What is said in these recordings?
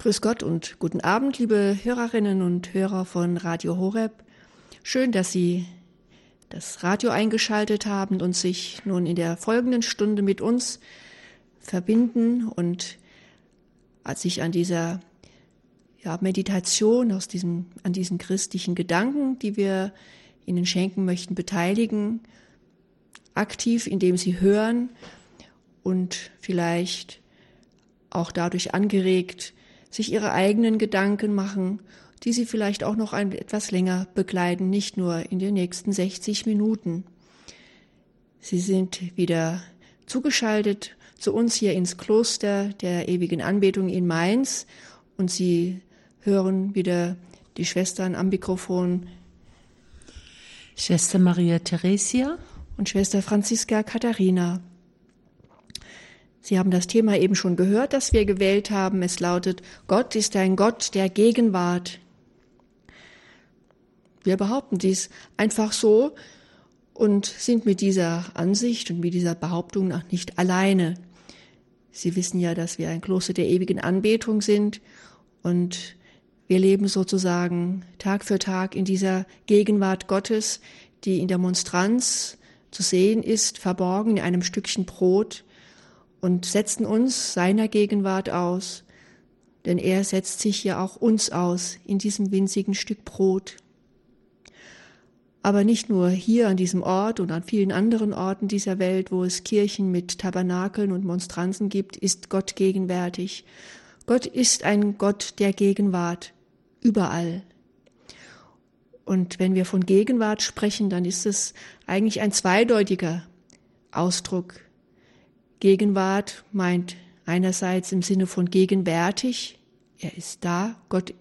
Grüß Gott und guten Abend, liebe Hörerinnen und Hörer von Radio Horeb. Schön, dass Sie das Radio eingeschaltet haben und sich nun in der folgenden Stunde mit uns verbinden und sich an dieser ja, Meditation aus diesem, an diesen christlichen Gedanken, die wir Ihnen schenken möchten, beteiligen, aktiv, indem Sie hören und vielleicht auch dadurch angeregt, sich ihre eigenen Gedanken machen, die sie vielleicht auch noch ein, etwas länger begleiten, nicht nur in den nächsten 60 Minuten. Sie sind wieder zugeschaltet zu uns hier ins Kloster der ewigen Anbetung in Mainz und Sie hören wieder die Schwestern am Mikrofon. Schwester Maria Theresia und Schwester Franziska Katharina. Sie haben das Thema eben schon gehört, das wir gewählt haben. Es lautet, Gott ist ein Gott der Gegenwart. Wir behaupten dies einfach so und sind mit dieser Ansicht und mit dieser Behauptung noch nicht alleine. Sie wissen ja, dass wir ein Kloster der ewigen Anbetung sind und wir leben sozusagen Tag für Tag in dieser Gegenwart Gottes, die in der Monstranz zu sehen ist, verborgen in einem Stückchen Brot, und setzen uns seiner Gegenwart aus, denn er setzt sich ja auch uns aus in diesem winzigen Stück Brot. Aber nicht nur hier an diesem Ort und an vielen anderen Orten dieser Welt, wo es Kirchen mit Tabernakeln und Monstranzen gibt, ist Gott gegenwärtig. Gott ist ein Gott der Gegenwart, überall. Und wenn wir von Gegenwart sprechen, dann ist es eigentlich ein zweideutiger Ausdruck. Gegenwart meint einerseits im Sinne von gegenwärtig, er ist da, Gott,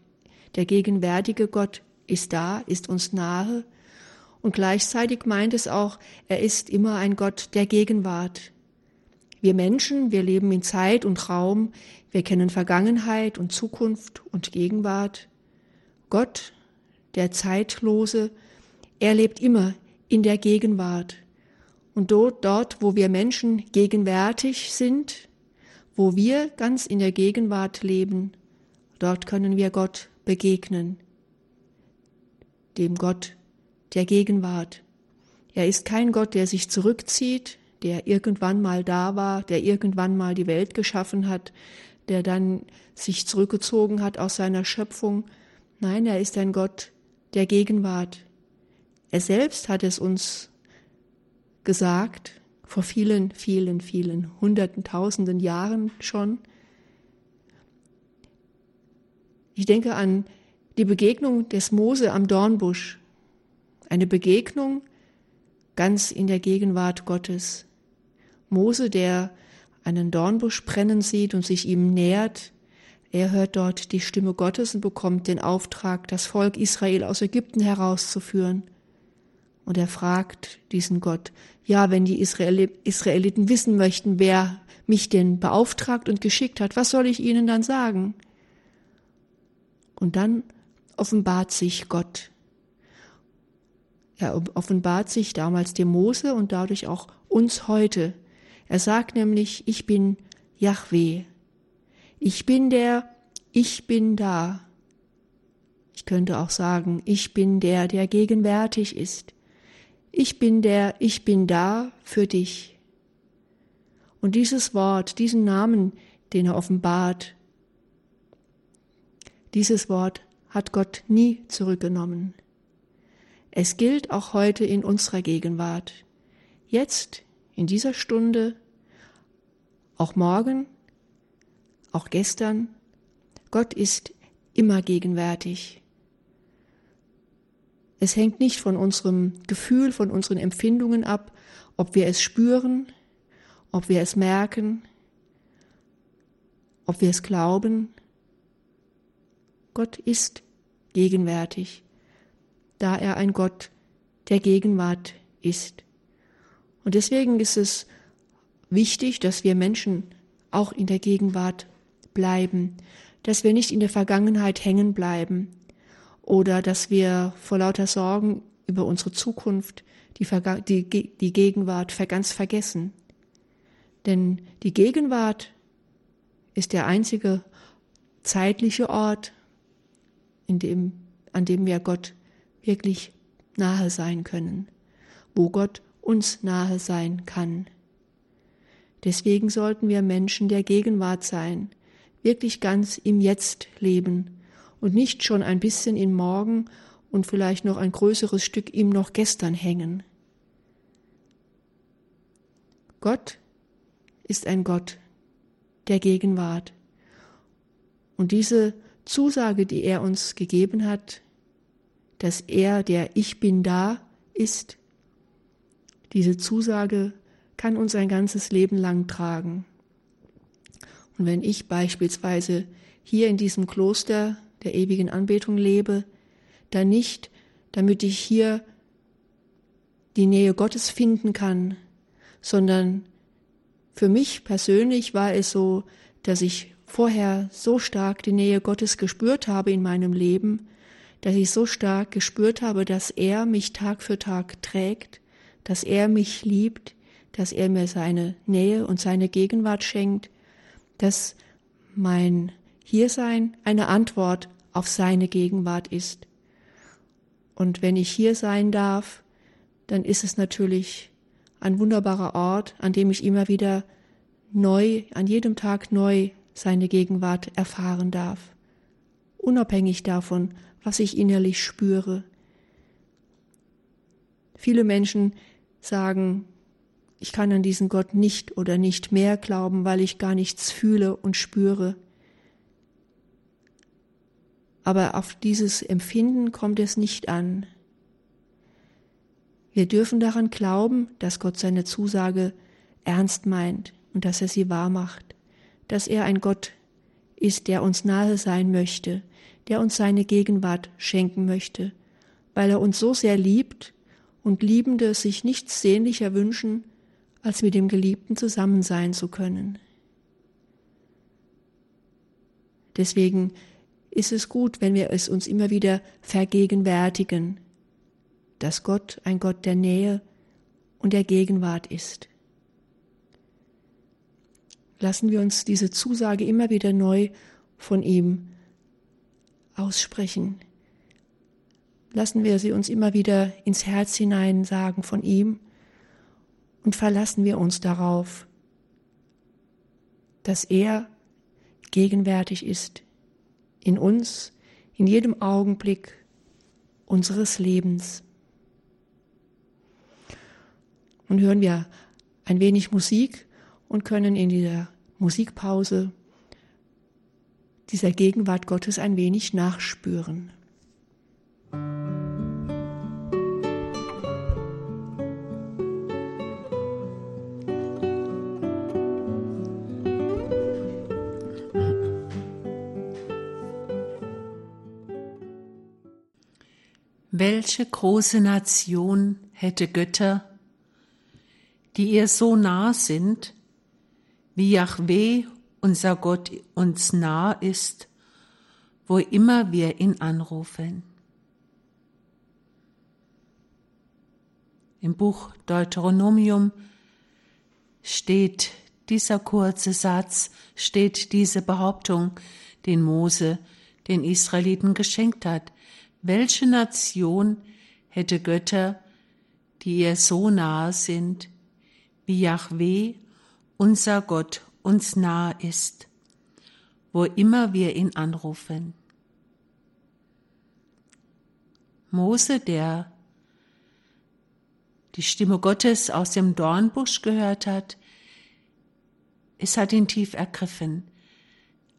der gegenwärtige Gott ist da, ist uns nahe. Und gleichzeitig meint es auch, er ist immer ein Gott der Gegenwart. Wir Menschen, wir leben in Zeit und Raum, wir kennen Vergangenheit und Zukunft und Gegenwart. Gott, der Zeitlose, er lebt immer in der Gegenwart. Und dort, dort, wo wir Menschen gegenwärtig sind, wo wir ganz in der Gegenwart leben, dort können wir Gott begegnen, dem Gott der Gegenwart. Er ist kein Gott, der sich zurückzieht, der irgendwann mal da war, der irgendwann mal die Welt geschaffen hat, der dann sich zurückgezogen hat aus seiner Schöpfung. Nein, er ist ein Gott der Gegenwart. Er selbst hat es uns gesagt, vor vielen, vielen, vielen hunderten, tausenden Jahren schon. Ich denke an die Begegnung des Mose am Dornbusch. Eine Begegnung ganz in der Gegenwart Gottes. Mose, der einen Dornbusch brennen sieht und sich ihm nähert, er hört dort die Stimme Gottes und bekommt den Auftrag, das Volk Israel aus Ägypten herauszuführen. Und er fragt diesen Gott, ja, wenn die Israeliten wissen möchten, wer mich denn beauftragt und geschickt hat, was soll ich ihnen dann sagen? Und dann offenbart sich Gott. Er offenbart sich damals dem Mose und dadurch auch uns heute. Er sagt nämlich, ich bin Yahweh. Ich bin der, ich bin da. Ich könnte auch sagen, ich bin der, der gegenwärtig ist. Ich bin der, ich bin da für dich. Und dieses Wort, diesen Namen, den er offenbart, dieses Wort hat Gott nie zurückgenommen. Es gilt auch heute in unserer Gegenwart. Jetzt, in dieser Stunde, auch morgen, auch gestern. Gott ist immer gegenwärtig. Es hängt nicht von unserem Gefühl, von unseren Empfindungen ab, ob wir es spüren, ob wir es merken, ob wir es glauben. Gott ist gegenwärtig, da er ein Gott der Gegenwart ist. Und deswegen ist es wichtig, dass wir Menschen auch in der Gegenwart bleiben, dass wir nicht in der Vergangenheit hängen bleiben, oder dass wir vor lauter Sorgen über unsere Zukunft die, Verga die, die Gegenwart ganz vergessen. Denn die Gegenwart ist der einzige zeitliche Ort, in dem, an dem wir Gott wirklich nahe sein können, wo Gott uns nahe sein kann. Deswegen sollten wir Menschen der Gegenwart sein, wirklich ganz im Jetzt leben und nicht schon ein bisschen in morgen und vielleicht noch ein größeres Stück im noch gestern hängen. Gott ist ein Gott der Gegenwart. Und diese Zusage, die er uns gegeben hat, dass er, der Ich bin da ist, diese Zusage kann uns ein ganzes Leben lang tragen. Und wenn ich beispielsweise hier in diesem Kloster der ewigen Anbetung lebe, dann nicht, damit ich hier die Nähe Gottes finden kann, sondern für mich persönlich war es so, dass ich vorher so stark die Nähe Gottes gespürt habe in meinem Leben, dass ich so stark gespürt habe, dass er mich Tag für Tag trägt, dass er mich liebt, dass er mir seine Nähe und seine Gegenwart schenkt, dass mein Hiersein eine Antwort auf seine Gegenwart ist. Und wenn ich hier sein darf, dann ist es natürlich ein wunderbarer Ort, an dem ich immer wieder neu, an jedem Tag neu seine Gegenwart erfahren darf, unabhängig davon, was ich innerlich spüre. Viele Menschen sagen, ich kann an diesen Gott nicht oder nicht mehr glauben, weil ich gar nichts fühle und spüre. Aber auf dieses Empfinden kommt es nicht an. Wir dürfen daran glauben, dass Gott seine Zusage ernst meint und dass er sie wahr macht, dass er ein Gott ist, der uns nahe sein möchte, der uns seine Gegenwart schenken möchte, weil er uns so sehr liebt und Liebende sich nichts sehnlicher wünschen, als mit dem Geliebten zusammen sein zu können. Deswegen ist es gut, wenn wir es uns immer wieder vergegenwärtigen, dass Gott ein Gott der Nähe und der Gegenwart ist. Lassen wir uns diese Zusage immer wieder neu von ihm aussprechen. Lassen wir sie uns immer wieder ins Herz hinein sagen von ihm und verlassen wir uns darauf, dass er gegenwärtig ist in uns, in jedem Augenblick unseres Lebens. Und hören wir ein wenig Musik und können in dieser Musikpause dieser Gegenwart Gottes ein wenig nachspüren. Welche große Nation hätte Götter, die ihr so nah sind, wie Yahweh, unser Gott, uns nah ist, wo immer wir ihn anrufen. Im Buch Deuteronomium steht dieser kurze Satz, steht diese Behauptung, den Mose den Israeliten geschenkt hat. Welche Nation hätte Götter, die ihr so nahe sind, wie Yahweh, unser Gott, uns nahe ist, wo immer wir ihn anrufen? Mose, der die Stimme Gottes aus dem Dornbusch gehört hat, es hat ihn tief ergriffen,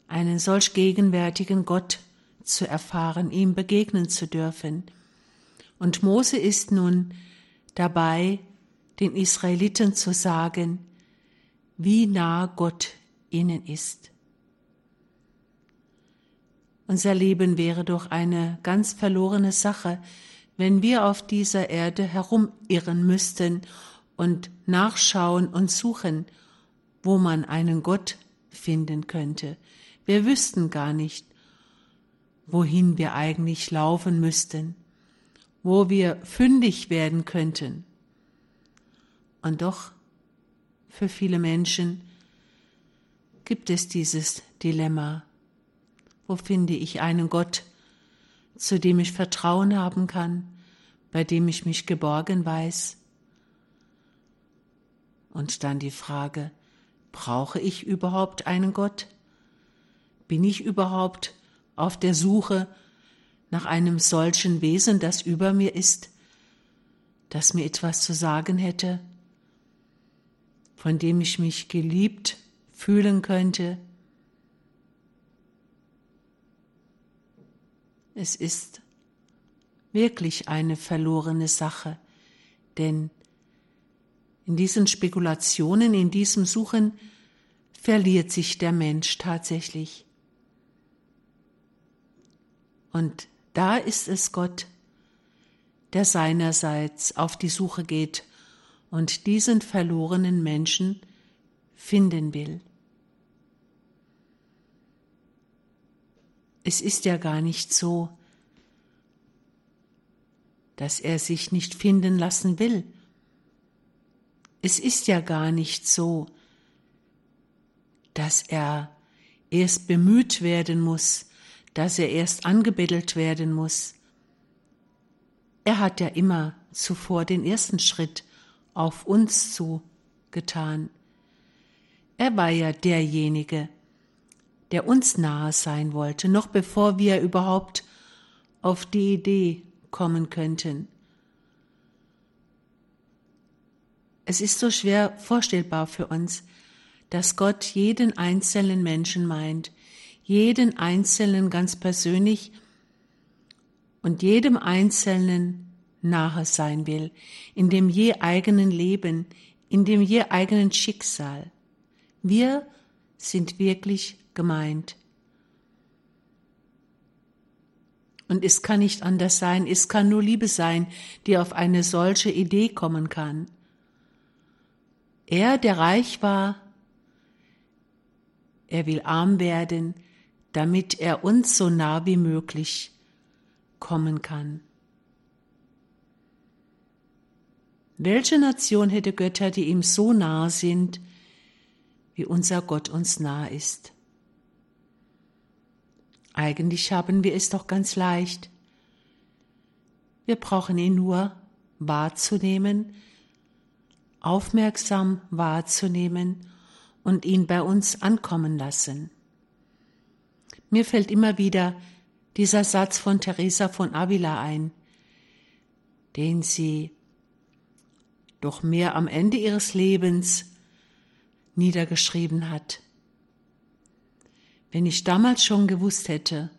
einen solch gegenwärtigen Gott zu erfahren, ihm begegnen zu dürfen. Und Mose ist nun dabei, den Israeliten zu sagen, wie nah Gott ihnen ist. Unser Leben wäre doch eine ganz verlorene Sache, wenn wir auf dieser Erde herumirren müssten und nachschauen und suchen, wo man einen Gott finden könnte. Wir wüssten gar nicht, wohin wir eigentlich laufen müssten, wo wir fündig werden könnten. Und doch, für viele Menschen gibt es dieses Dilemma. Wo finde ich einen Gott, zu dem ich Vertrauen haben kann, bei dem ich mich geborgen weiß? Und dann die Frage, brauche ich überhaupt einen Gott? Bin ich überhaupt auf der Suche nach einem solchen Wesen, das über mir ist, das mir etwas zu sagen hätte, von dem ich mich geliebt fühlen könnte? Es ist wirklich eine verlorene Sache, denn in diesen Spekulationen, in diesem Suchen verliert sich der Mensch tatsächlich. Und da ist es Gott, der seinerseits auf die Suche geht und diesen verlorenen Menschen finden will. Es ist ja gar nicht so, dass er sich nicht finden lassen will. Es ist ja gar nicht so, dass er erst bemüht werden muss, dass er erst angebettelt werden muss. Er hat ja immer zuvor den ersten Schritt auf uns zu getan. Er war ja derjenige, der uns nahe sein wollte, noch bevor wir überhaupt auf die Idee kommen könnten. Es ist so schwer vorstellbar für uns, dass Gott jeden einzelnen Menschen meint, jeden Einzelnen ganz persönlich und jedem Einzelnen nahe sein will, in dem je eigenen Leben, in dem je eigenen Schicksal. Wir sind wirklich gemeint. Und es kann nicht anders sein, es kann nur Liebe sein, die auf eine solche Idee kommen kann. Er, der reich war, er will arm werden, damit er uns so nah wie möglich kommen kann. Welche Nation hätte Götter, die ihm so nahe sind, wie unser Gott uns nahe ist? Eigentlich haben wir es doch ganz leicht. Wir brauchen ihn nur wahrzunehmen, aufmerksam wahrzunehmen und ihn bei uns ankommen lassen. Mir fällt immer wieder dieser Satz von Teresa von Avila ein, den sie doch mehr am Ende ihres Lebens niedergeschrieben hat. Wenn ich damals schon gewusst hätte,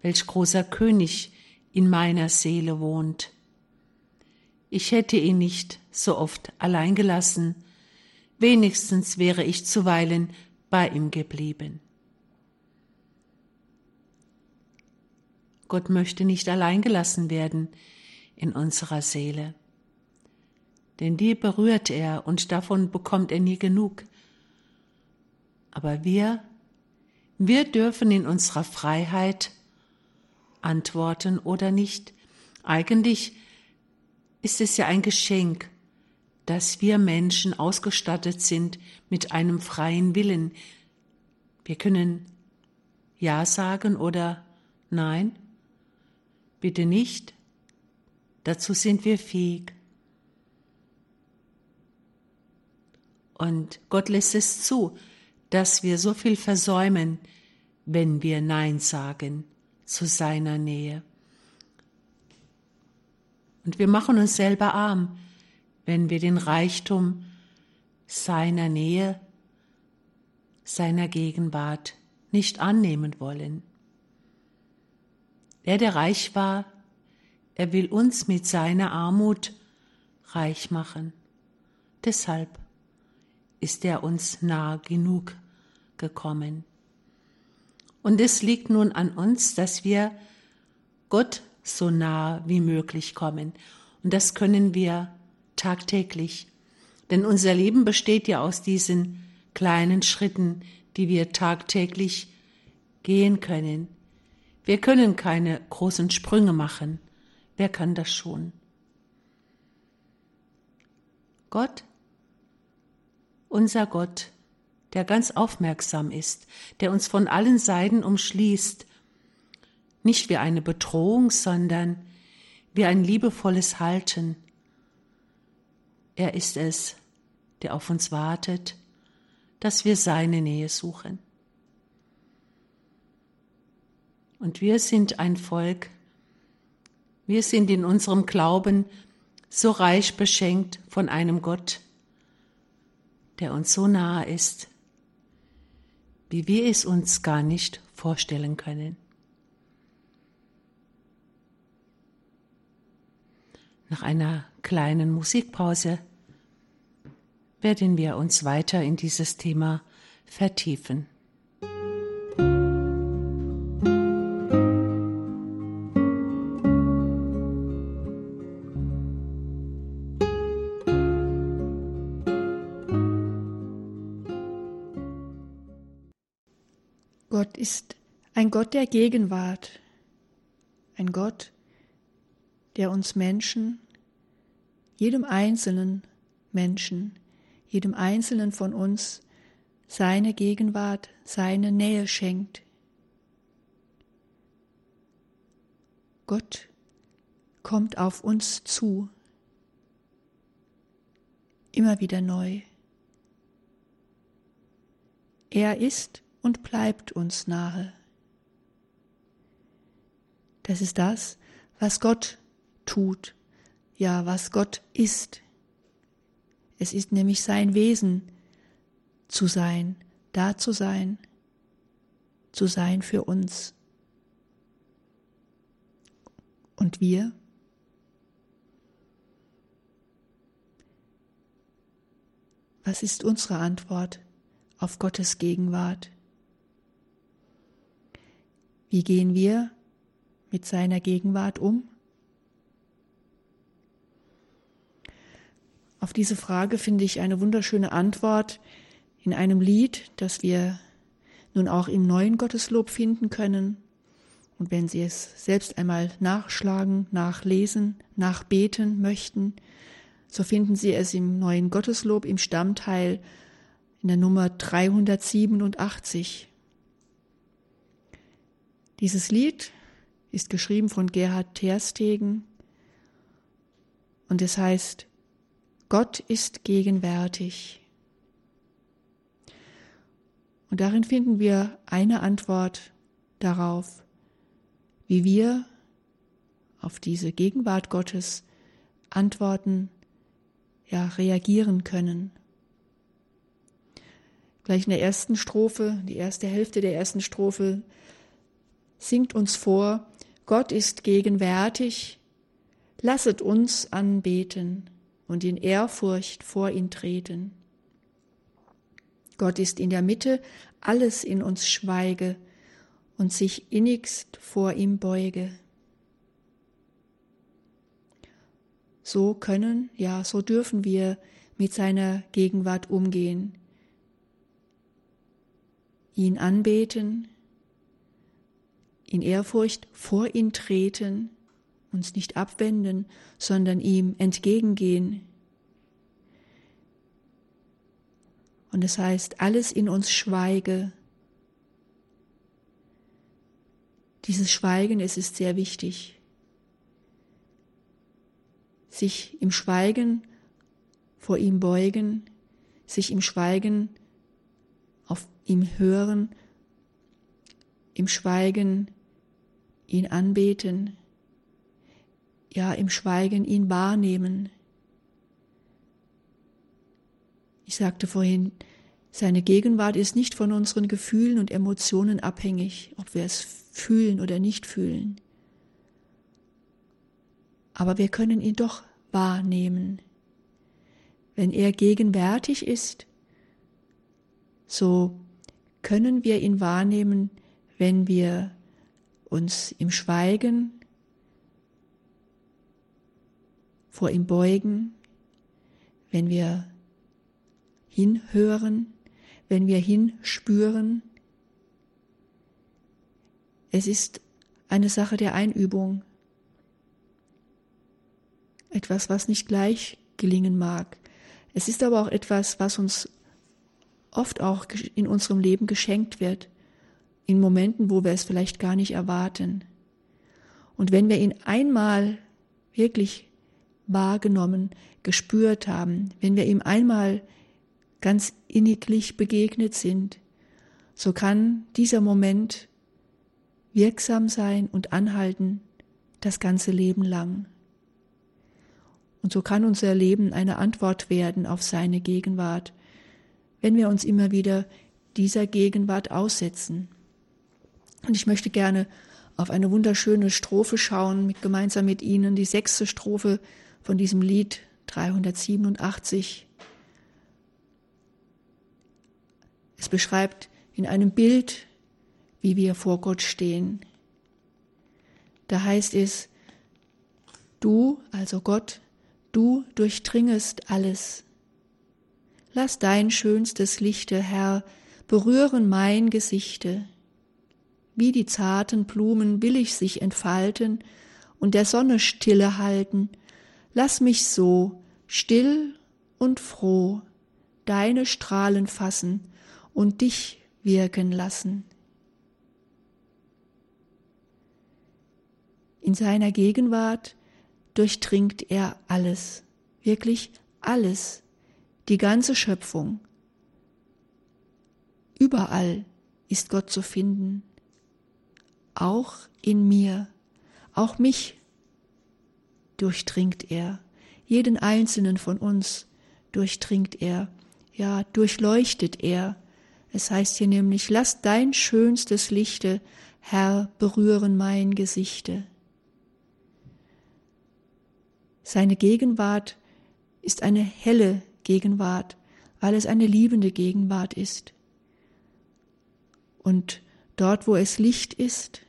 welch großer König in meiner Seele wohnt, ich hätte ihn nicht so oft allein gelassen, wenigstens wäre ich zuweilen bei ihm geblieben. Gott möchte nicht allein gelassen werden in unserer Seele. Denn die berührt er und davon bekommt er nie genug. Aber wir, wir dürfen in unserer Freiheit antworten oder nicht. Eigentlich ist es ja ein Geschenk, dass wir Menschen ausgestattet sind mit einem freien Willen. Wir können Ja sagen oder Nein. Bitte nicht. Dazu sind wir fähig. Und Gott lässt es zu, dass wir so viel versäumen, wenn wir Nein sagen zu seiner Nähe. Und wir machen uns selber arm, wenn wir den Reichtum seiner Nähe, seiner Gegenwart nicht annehmen wollen. Er, der reich war, er will uns mit seiner Armut reich machen. Deshalb ist er uns nah genug gekommen. Und es liegt nun an uns, dass wir Gott so nah wie möglich kommen. Und das können wir tagtäglich. Denn unser Leben besteht ja aus diesen kleinen Schritten, die wir tagtäglich gehen können. Wir können keine großen Sprünge machen. Wer kann das schon? Gott, unser Gott, der ganz aufmerksam ist, der uns von allen Seiten umschließt, nicht wie eine Bedrohung, sondern wie ein liebevolles Halten. Er ist es, der auf uns wartet, dass wir seine Nähe suchen. Und wir sind ein Volk, wir sind in unserem Glauben so reich beschenkt von einem Gott, der uns so nahe ist, wie wir es uns gar nicht vorstellen können. Nach einer kleinen Musikpause werden wir uns weiter in dieses Thema vertiefen. Ein Gott der Gegenwart, ein Gott, der uns Menschen, jedem einzelnen Menschen, jedem einzelnen von uns seine Gegenwart, seine Nähe schenkt. Gott kommt auf uns zu, immer wieder neu. Er ist und bleibt uns nahe. Das ist das, was Gott tut, ja, was Gott ist. Es ist nämlich sein Wesen zu sein, da zu sein, zu sein für uns. Und wir? Was ist unsere Antwort auf Gottes Gegenwart? Wie gehen wir mit seiner Gegenwart um? Auf diese Frage finde ich eine wunderschöne Antwort in einem Lied, das wir nun auch im neuen Gotteslob finden können. Und wenn Sie es selbst einmal nachschlagen, nachlesen, nachbeten möchten, so finden Sie es im neuen Gotteslob im Stammteil in der Nummer 387. Dieses Lied ist geschrieben von Gerhard Terstegen und es heißt, Gott ist gegenwärtig. Und darin finden wir eine Antwort darauf, wie wir auf diese Gegenwart Gottes antworten, ja, reagieren können. Gleich in der ersten Strophe, die erste Hälfte der ersten Strophe, singt uns vor, Gott ist gegenwärtig, lasset uns anbeten und in Ehrfurcht vor ihn treten. Gott ist in der Mitte, alles in uns schweige und sich innigst vor ihm beuge. So können, ja, so dürfen wir mit seiner Gegenwart umgehen, ihn anbeten, in Ehrfurcht vor ihn treten, uns nicht abwenden, sondern ihm entgegengehen. Und es heißt, alles in uns schweige. Dieses Schweigen, es ist sehr wichtig. Sich im Schweigen vor ihm beugen, sich im Schweigen auf ihm hören, im Schweigen ihn anbeten, ja im Schweigen ihn wahrnehmen. Ich sagte vorhin, seine Gegenwart ist nicht von unseren Gefühlen und Emotionen abhängig, ob wir es fühlen oder nicht fühlen. Aber wir können ihn doch wahrnehmen. Wenn er gegenwärtig ist, so können wir ihn wahrnehmen, wenn wir uns im Schweigen vor ihm beugen, wenn wir hinhören, wenn wir hinspüren. Es ist eine Sache der Einübung, etwas, was nicht gleich gelingen mag. Es ist aber auch etwas, was uns oft auch in unserem Leben geschenkt wird, in Momenten, wo wir es vielleicht gar nicht erwarten. Und wenn wir ihn einmal wirklich wahrgenommen, gespürt haben, wenn wir ihm einmal ganz inniglich begegnet sind, so kann dieser Moment wirksam sein und anhalten das ganze Leben lang. Und so kann unser Leben eine Antwort werden auf seine Gegenwart, wenn wir uns immer wieder dieser Gegenwart aussetzen. Und ich möchte gerne auf eine wunderschöne Strophe schauen, mit, gemeinsam mit Ihnen, die sechste Strophe von diesem Lied 387. Es beschreibt in einem Bild, wie wir vor Gott stehen. Da heißt es, du, also Gott, du durchdringest alles. Lass dein schönstes Lichte, Herr, berühren mein Gesichte. Wie die zarten Blumen will ich sich entfalten und der Sonne Stille halten. Lass mich so, still und froh, deine Strahlen fassen und dich wirken lassen. In seiner Gegenwart durchdringt er alles, wirklich alles, die ganze Schöpfung. Überall ist Gott zu finden, auch in mir, auch mich durchdringt er, jeden einzelnen von uns durchdringt er, ja, durchleuchtet er. Es heißt hier nämlich, lass dein schönstes Lichte, Herr, berühren mein Gesichte. Seine Gegenwart ist eine helle Gegenwart, weil es eine liebende Gegenwart ist. Und dort, wo es Licht ist,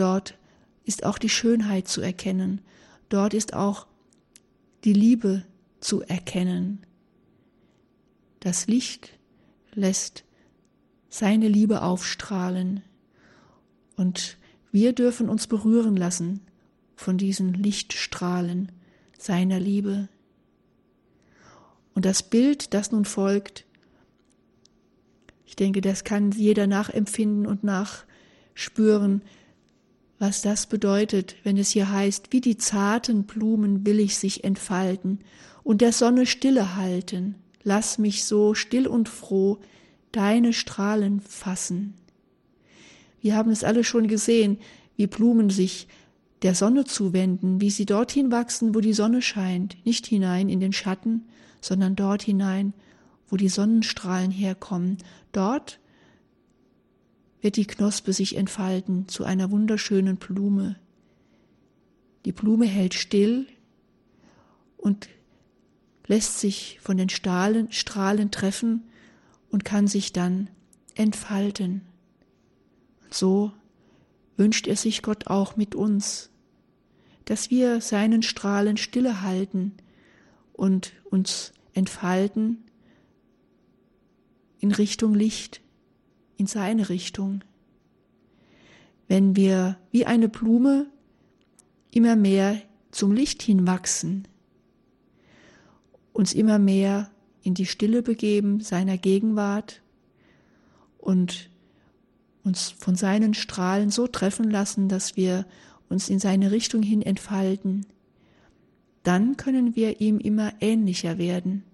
dort ist auch die Schönheit zu erkennen, dort ist auch die Liebe zu erkennen. Das Licht lässt seine Liebe aufstrahlen und wir dürfen uns berühren lassen von diesen Lichtstrahlen seiner Liebe. Und das Bild, das nun folgt, ich denke, das kann jeder nachempfinden und nachspüren, was das bedeutet, wenn es hier heißt, wie die zarten Blumen will ich sich entfalten und der Sonne Stille halten. Lass mich so still und froh deine Strahlen fassen. Wir haben es alle schon gesehen, wie Blumen sich der Sonne zuwenden, wie sie dorthin wachsen, wo die Sonne scheint, nicht hinein in den Schatten, sondern dort hinein, wo die Sonnenstrahlen herkommen. Dort wird die Knospe sich entfalten zu einer wunderschönen Blume. Die Blume hält still und lässt sich von den Strahlen, Strahlen treffen und kann sich dann entfalten. Und so wünscht er sich Gott auch mit uns, dass wir seinen Strahlen stille halten und uns entfalten in Richtung Licht, in seine Richtung. Wenn wir wie eine Blume immer mehr zum Licht hinwachsen, uns immer mehr in die Stille begeben seiner Gegenwart und uns von seinen Strahlen so treffen lassen, dass wir uns in seine Richtung hin entfalten, dann können wir ihm immer ähnlicher werden,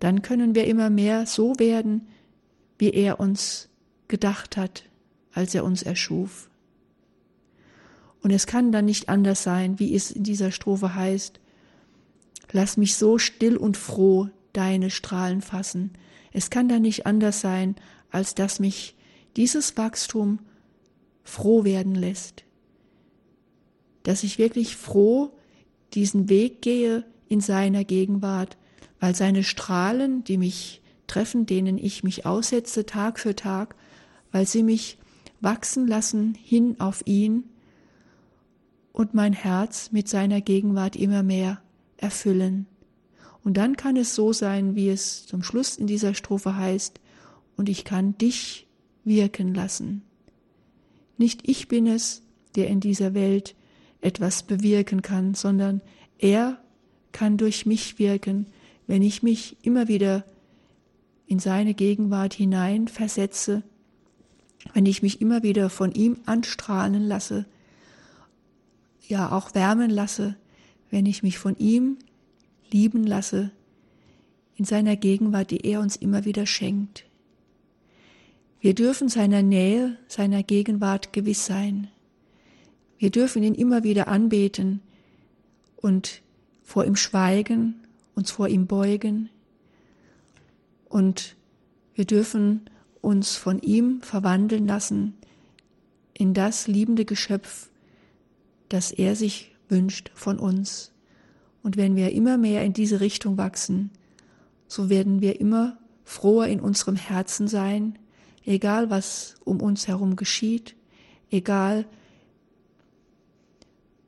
dann können wir immer mehr so werden, wie er uns gedacht hat, als er uns erschuf. Und es kann dann nicht anders sein, wie es in dieser Strophe heißt, lass mich so still und froh deine Strahlen fassen. Es kann dann nicht anders sein, als dass mich dieses Wachstum froh werden lässt dass ich wirklich froh diesen Weg gehe in seiner Gegenwart, weil seine Strahlen, die mich treffen, denen ich mich aussetze Tag für Tag, weil sie mich wachsen lassen hin auf ihn und mein Herz mit seiner Gegenwart immer mehr erfüllen. Und dann kann es so sein, wie es zum Schluss in dieser Strophe heißt, und ich kann dich wirken lassen. Nicht ich bin es, der in dieser Welt etwas bewirken kann, sondern er kann durch mich wirken, wenn ich mich immer wieder in seine Gegenwart hinein versetze, wenn ich mich immer wieder von ihm anstrahlen lasse, ja auch wärmen lasse, wenn ich mich von ihm lieben lasse, in seiner Gegenwart, die er uns immer wieder schenkt. Wir dürfen seiner Nähe, seiner Gegenwart gewiss sein. Wir dürfen ihn immer wieder anbeten und vor ihm schweigen, uns vor ihm beugen. Und wir dürfen uns von ihm verwandeln lassen in das liebende Geschöpf, das er sich wünscht von uns. Und wenn wir immer mehr in diese Richtung wachsen, so werden wir immer froher in unserem Herzen sein, egal was um uns herum geschieht, egal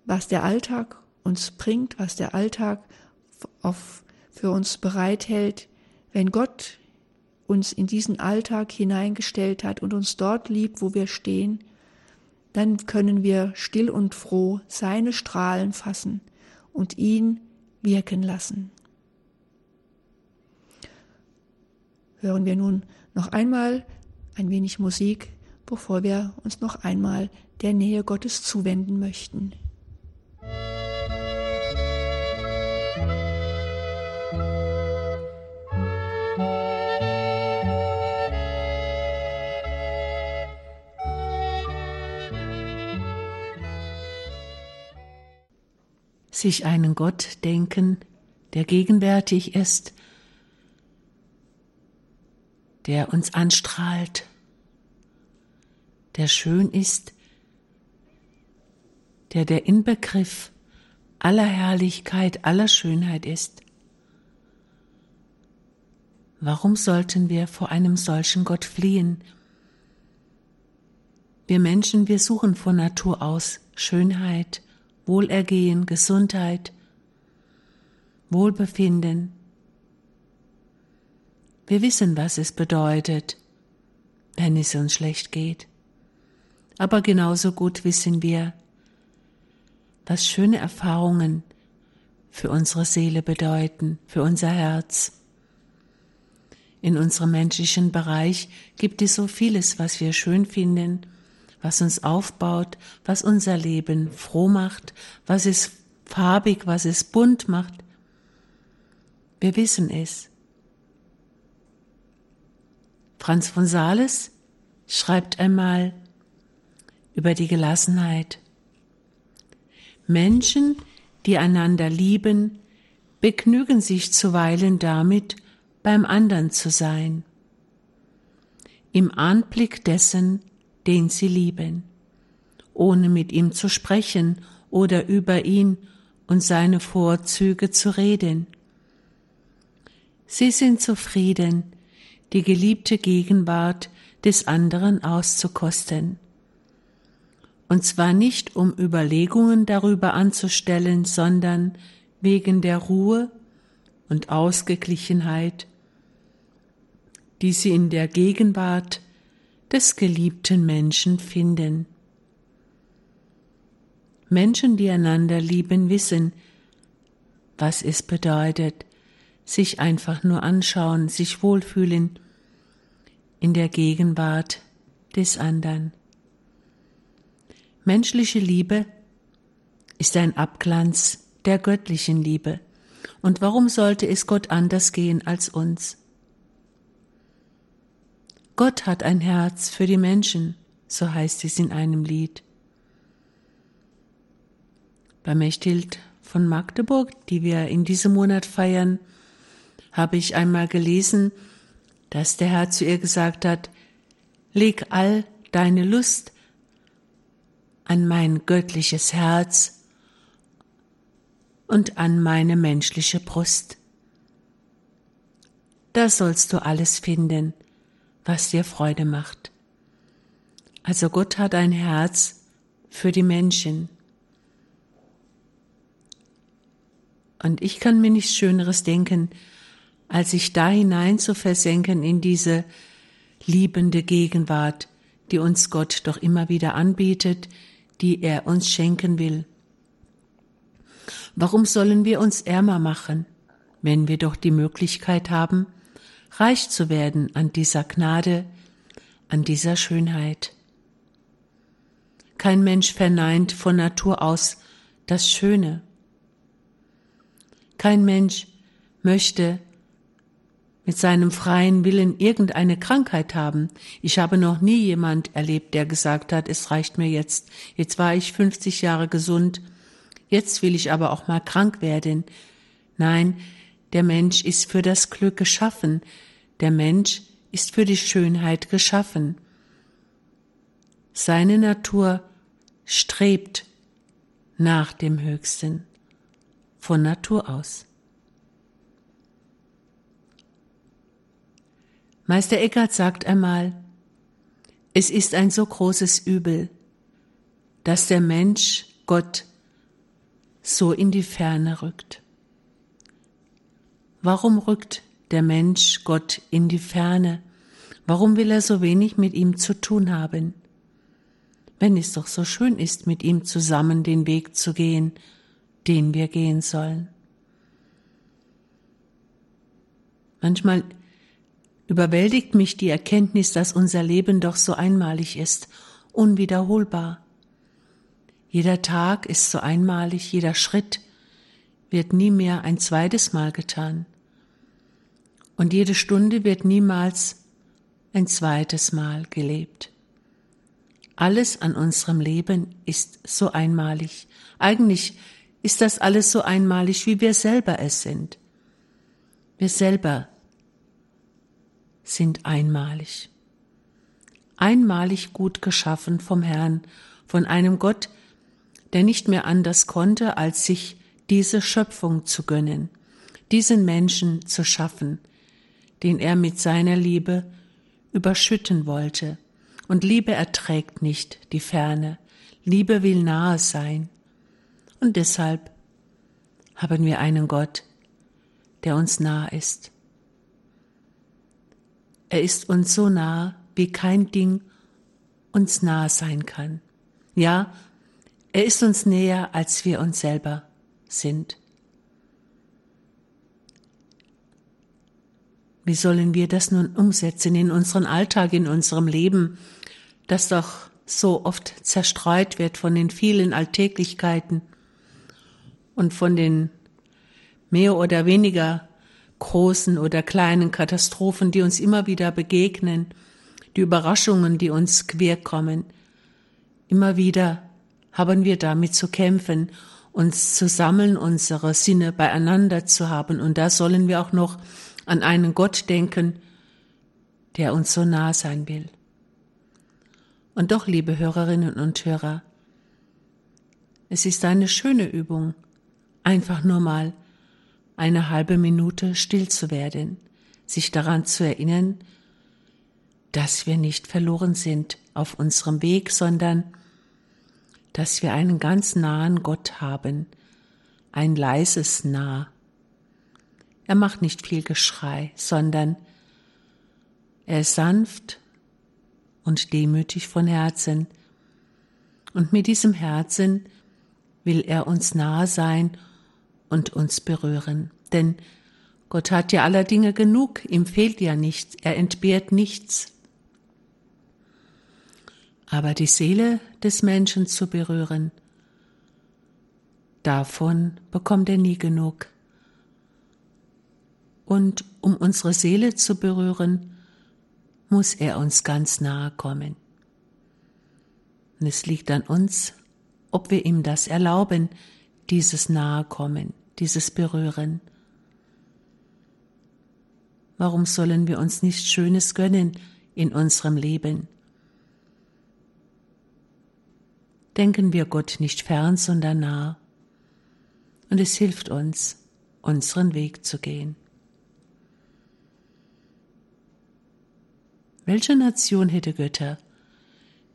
was der Alltag uns bringt, was der Alltag auf, für uns bereithält, wenn Gott uns in diesen Alltag hineingestellt hat und uns dort liebt, wo wir stehen, dann können wir still und froh seine Strahlen fassen und ihn wirken lassen. Hören wir nun noch einmal ein wenig Musik, bevor wir uns noch einmal der Nähe Gottes zuwenden möchten. Sich einen Gott denken, der gegenwärtig ist, der uns anstrahlt, der schön ist, der der Inbegriff aller Herrlichkeit, aller Schönheit ist. Warum sollten wir vor einem solchen Gott fliehen? Wir Menschen, wir suchen von Natur aus Schönheit, Wohlergehen, Gesundheit, Wohlbefinden. Wir wissen, was es bedeutet, wenn es uns schlecht geht. Aber genauso gut wissen wir, was schöne Erfahrungen für unsere Seele bedeuten, für unser Herz. In unserem menschlichen Bereich gibt es so vieles, was wir schön finden was uns aufbaut, was unser Leben froh macht, was es farbig, was es bunt macht. Wir wissen es. Franz von Sales schreibt einmal über die Gelassenheit. Menschen, die einander lieben, begnügen sich zuweilen damit, beim anderen zu sein. Im Anblick dessen, den sie lieben, ohne mit ihm zu sprechen oder über ihn und seine Vorzüge zu reden. Sie sind zufrieden, die geliebte Gegenwart des anderen auszukosten. Und zwar nicht um Überlegungen darüber anzustellen, sondern wegen der Ruhe und Ausgeglichenheit, die sie in der Gegenwart des geliebten Menschen finden. Menschen, die einander lieben, wissen, was es bedeutet, sich einfach nur anschauen, sich wohlfühlen in der Gegenwart des anderen. Menschliche Liebe ist ein Abglanz der göttlichen Liebe. Und warum sollte es Gott anders gehen als uns? Gott hat ein Herz für die Menschen, so heißt es in einem Lied. Bei Mechthild von Magdeburg, die wir in diesem Monat feiern, habe ich einmal gelesen, dass der Herr zu ihr gesagt hat, leg all deine Lust an mein göttliches Herz und an meine menschliche Brust. Da sollst du alles finden, was dir Freude macht. Also Gott hat ein Herz für die Menschen. Und ich kann mir nichts Schöneres denken, als sich da hinein zu versenken in diese liebende Gegenwart, die uns Gott doch immer wieder anbietet, die er uns schenken will. Warum sollen wir uns ärmer machen, wenn wir doch die Möglichkeit haben, reich zu werden an dieser Gnade, an dieser Schönheit. Kein Mensch verneint von Natur aus das Schöne. Kein Mensch möchte mit seinem freien Willen irgendeine Krankheit haben. Ich habe noch nie jemand erlebt, der gesagt hat, es reicht mir jetzt. Jetzt war ich 50 Jahre gesund. Jetzt will ich aber auch mal krank werden. Nein, der Mensch ist für das Glück geschaffen. Der Mensch ist für die Schönheit geschaffen. Seine Natur strebt nach dem Höchsten von Natur aus. Meister Eckhart sagt einmal, es ist ein so großes Übel, dass der Mensch Gott so in die Ferne rückt. Warum rückt der Mensch Gott in die Ferne? Warum will er so wenig mit ihm zu tun haben? Wenn es doch so schön ist, mit ihm zusammen den Weg zu gehen, den wir gehen sollen. Manchmal überwältigt mich die Erkenntnis, dass unser Leben doch so einmalig ist, unwiederholbar. Jeder Tag ist so einmalig, jeder Schritt wird nie mehr ein zweites Mal getan. Und jede Stunde wird niemals ein zweites Mal gelebt. Alles an unserem Leben ist so einmalig. Eigentlich ist das alles so einmalig, wie wir selber es sind. Wir selber sind einmalig. Einmalig gut geschaffen vom Herrn, von einem Gott, der nicht mehr anders konnte, als sich diese Schöpfung zu gönnen, diesen Menschen zu schaffen, den er mit seiner Liebe überschütten wollte. Und Liebe erträgt nicht die Ferne, Liebe will nahe sein. Und deshalb haben wir einen Gott, der uns nah ist. Er ist uns so nah, wie kein Ding uns nah sein kann. Ja, er ist uns näher, als wir uns selber sind. Wie sollen wir das nun umsetzen in unseren Alltag, in unserem Leben, das doch so oft zerstreut wird von den vielen Alltäglichkeiten und von den mehr oder weniger großen oder kleinen Katastrophen, die uns immer wieder begegnen, die Überraschungen, die uns quer kommen. Immer wieder haben wir damit zu kämpfen, uns zu sammeln, unsere Sinne beieinander zu haben. Und da sollen wir auch noch an einen Gott denken, der uns so nah sein will. Und doch, liebe Hörerinnen und Hörer, es ist eine schöne Übung, einfach nur mal eine halbe Minute still zu werden, sich daran zu erinnern, dass wir nicht verloren sind auf unserem Weg, sondern dass wir einen ganz nahen Gott haben, ein leises Nah. Er macht nicht viel Geschrei, sondern er ist sanft und demütig von Herzen. Und mit diesem Herzen will er uns nahe sein und uns berühren. Denn Gott hat ja aller Dinge genug, ihm fehlt ja nichts, er entbehrt nichts. Aber die Seele des Menschen zu berühren, davon bekommt er nie genug. Und um unsere Seele zu berühren, muss er uns ganz nahe kommen. Und es liegt an uns, ob wir ihm das erlauben, dieses Nahekommen dieses Berühren. Warum sollen wir uns nichts Schönes gönnen in unserem Leben? Denken wir Gott nicht fern, sondern nah. Und es hilft uns, unseren Weg zu gehen. Welche Nation hätte Götter,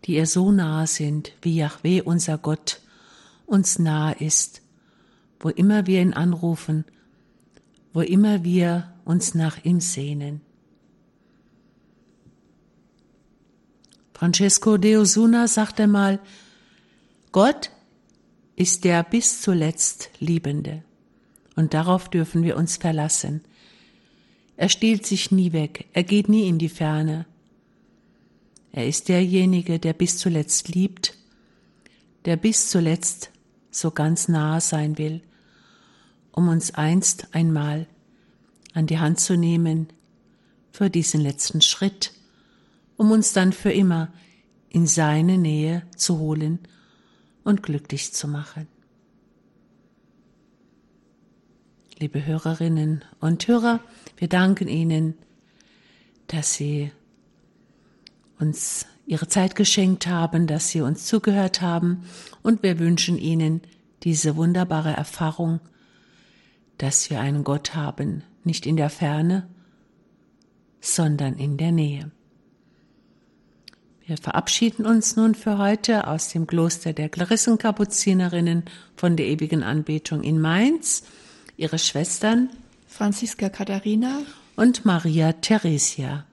die ihr so nahe sind, wie Yahweh unser Gott uns nahe ist wo immer wir ihn anrufen, wo immer wir uns nach ihm sehnen. Francesco de Osuna sagt einmal, Gott ist der bis zuletzt Liebende und darauf dürfen wir uns verlassen. Er stiehlt sich nie weg, er geht nie in die Ferne. Er ist derjenige, der bis zuletzt liebt, der bis zuletzt so ganz nahe sein will, um uns einst einmal an die Hand zu nehmen für diesen letzten Schritt, um uns dann für immer in seine Nähe zu holen und glücklich zu machen. Liebe Hörerinnen und Hörer, wir danken Ihnen, dass Sie uns Ihre Zeit geschenkt haben, dass Sie uns zugehört haben und wir wünschen Ihnen diese wunderbare Erfahrung, dass wir einen Gott haben, nicht in der Ferne, sondern in der Nähe. Wir verabschieden uns nun für heute aus dem Kloster der Klarissenkapuzinerinnen von der ewigen Anbetung in Mainz. Ihre Schwestern Franziska Katharina und Maria Theresia.